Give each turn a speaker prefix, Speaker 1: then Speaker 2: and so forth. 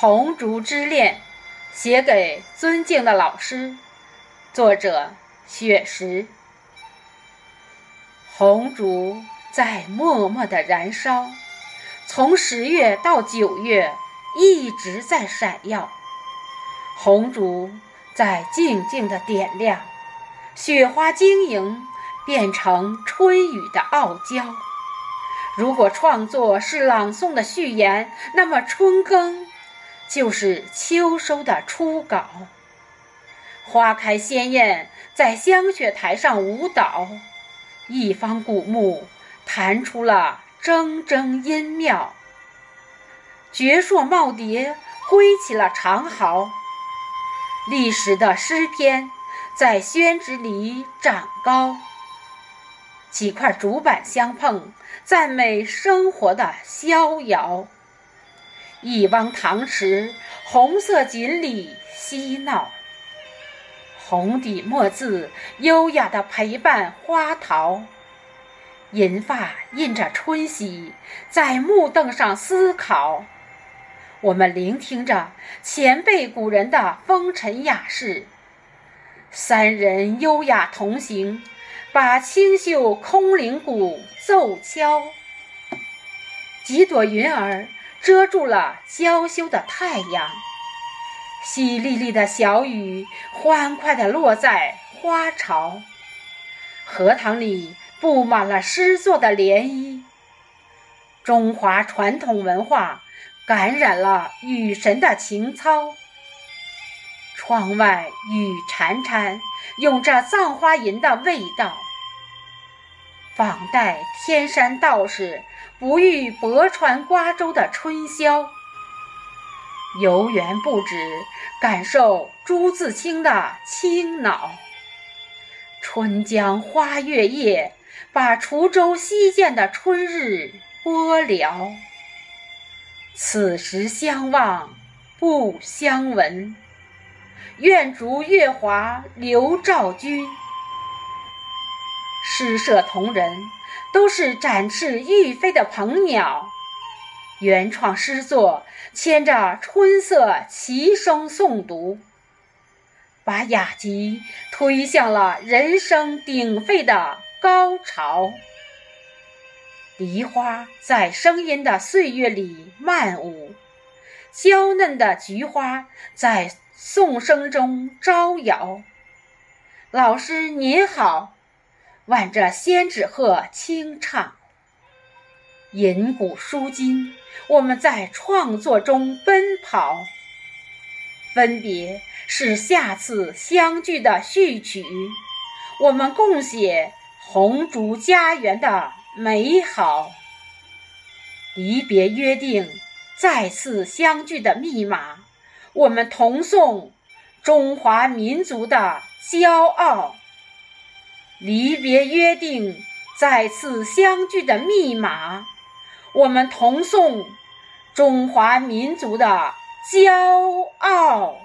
Speaker 1: 红烛之恋》，写给尊敬的老师，作者雪石。红烛在默默的燃烧，从十月到九月一直在闪耀。红烛在静静的点亮，雪花晶莹，变成春雨的傲娇。如果创作是朗诵的序言，那么春耕就是秋收的初稿。花开鲜艳，在香雪台上舞蹈，一方古木弹出了铮铮音妙。绝硕耄耋挥起了长毫。历史的诗篇在宣纸里长高，几块竹板相碰，赞美生活的逍遥。一汪塘池，红色锦鲤嬉闹，红底墨字优雅的陪伴花桃。银发印着春喜，在木凳上思考。我们聆听着前辈古人的风尘雅事，三人优雅同行，把清秀空灵鼓奏敲。几朵云儿遮住了娇羞的太阳，淅沥沥的小雨欢快地落在花潮，荷塘里布满了诗作的涟漪。中华传统文化。感染了雨神的情操。窗外雨潺潺，涌着葬花吟的味道。仿代天山道士不遇泊船瓜洲的春宵。游园不止，感受朱自清的清脑。春江花月夜，把滁州西涧的春日播了。此时相望不相闻，愿逐月华流照君。诗社同仁都是展翅欲飞的鹏鸟，原创诗作牵着春色齐声诵读，把雅集推向了人声鼎沸的高潮。梨花在声音的岁月里漫舞，娇嫩的菊花在颂声中招摇。老师您好，挽着仙纸鹤轻唱。吟古书今，我们在创作中奔跑。分别是下次相聚的序曲，我们共写红烛家园的。美好，离别约定，再次相聚的密码。我们同颂中华民族的骄傲。离别约定，再次相聚的密码。我们同颂中华民族的骄傲。